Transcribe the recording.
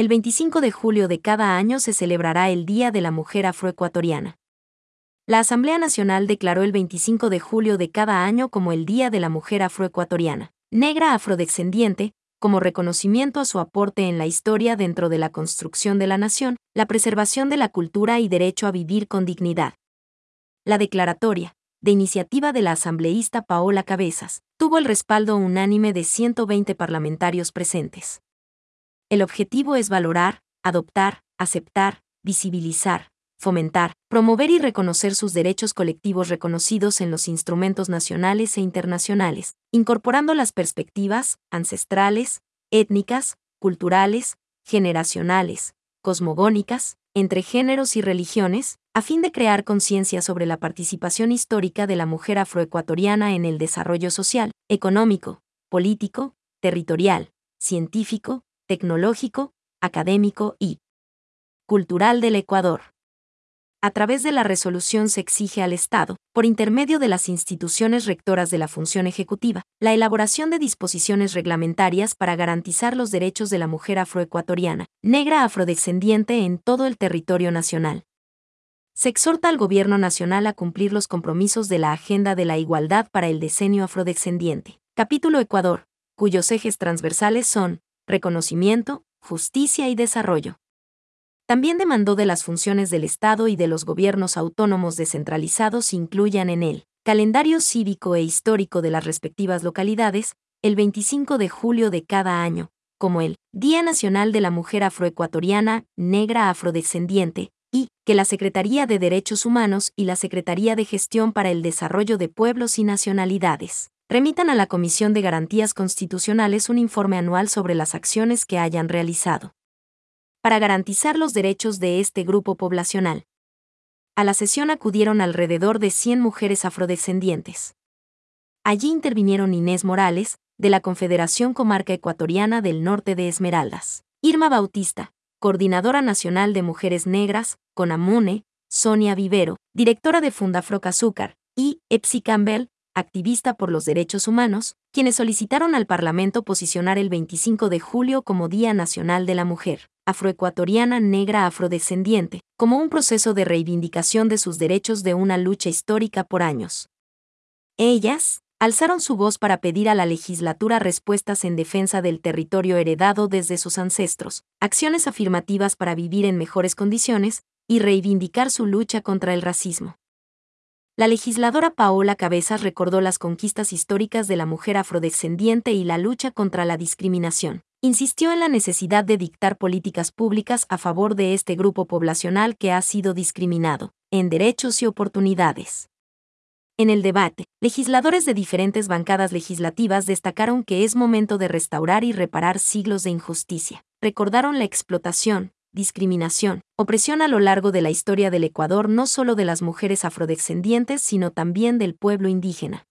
el 25 de julio de cada año se celebrará el Día de la Mujer Afroecuatoriana. La Asamblea Nacional declaró el 25 de julio de cada año como el Día de la Mujer Afroecuatoriana, negra afrodescendiente, como reconocimiento a su aporte en la historia dentro de la construcción de la nación, la preservación de la cultura y derecho a vivir con dignidad. La declaratoria, de iniciativa de la asambleísta Paola Cabezas, tuvo el respaldo unánime de 120 parlamentarios presentes. El objetivo es valorar, adoptar, aceptar, visibilizar, fomentar, promover y reconocer sus derechos colectivos reconocidos en los instrumentos nacionales e internacionales, incorporando las perspectivas ancestrales, étnicas, culturales, generacionales, cosmogónicas, entre géneros y religiones, a fin de crear conciencia sobre la participación histórica de la mujer afroecuatoriana en el desarrollo social, económico, político, territorial, científico, tecnológico, académico y cultural del Ecuador. A través de la resolución se exige al Estado, por intermedio de las instituciones rectoras de la función ejecutiva, la elaboración de disposiciones reglamentarias para garantizar los derechos de la mujer afroecuatoriana, negra afrodescendiente en todo el territorio nacional. Se exhorta al Gobierno Nacional a cumplir los compromisos de la Agenda de la Igualdad para el Decenio Afrodescendiente. Capítulo Ecuador, cuyos ejes transversales son reconocimiento, justicia y desarrollo. También demandó de las funciones del Estado y de los gobiernos autónomos descentralizados incluyan en el calendario cívico e histórico de las respectivas localidades, el 25 de julio de cada año, como el Día Nacional de la Mujer Afroecuatoriana Negra Afrodescendiente, y que la Secretaría de Derechos Humanos y la Secretaría de Gestión para el Desarrollo de Pueblos y Nacionalidades remitan a la Comisión de Garantías Constitucionales un informe anual sobre las acciones que hayan realizado. Para garantizar los derechos de este grupo poblacional. A la sesión acudieron alrededor de 100 mujeres afrodescendientes. Allí intervinieron Inés Morales, de la Confederación Comarca Ecuatoriana del Norte de Esmeraldas, Irma Bautista, Coordinadora Nacional de Mujeres Negras, CONAMUNE, Sonia Vivero, directora de Fundafroca Azúcar, y Epsi Campbell, activista por los derechos humanos, quienes solicitaron al Parlamento posicionar el 25 de julio como Día Nacional de la Mujer, afroecuatoriana negra afrodescendiente, como un proceso de reivindicación de sus derechos de una lucha histórica por años. Ellas, alzaron su voz para pedir a la legislatura respuestas en defensa del territorio heredado desde sus ancestros, acciones afirmativas para vivir en mejores condiciones, y reivindicar su lucha contra el racismo la legisladora Paola Cabezas recordó las conquistas históricas de la mujer afrodescendiente y la lucha contra la discriminación. Insistió en la necesidad de dictar políticas públicas a favor de este grupo poblacional que ha sido discriminado, en derechos y oportunidades. En el debate, legisladores de diferentes bancadas legislativas destacaron que es momento de restaurar y reparar siglos de injusticia. Recordaron la explotación, discriminación, opresión a lo largo de la historia del Ecuador no solo de las mujeres afrodescendientes sino también del pueblo indígena.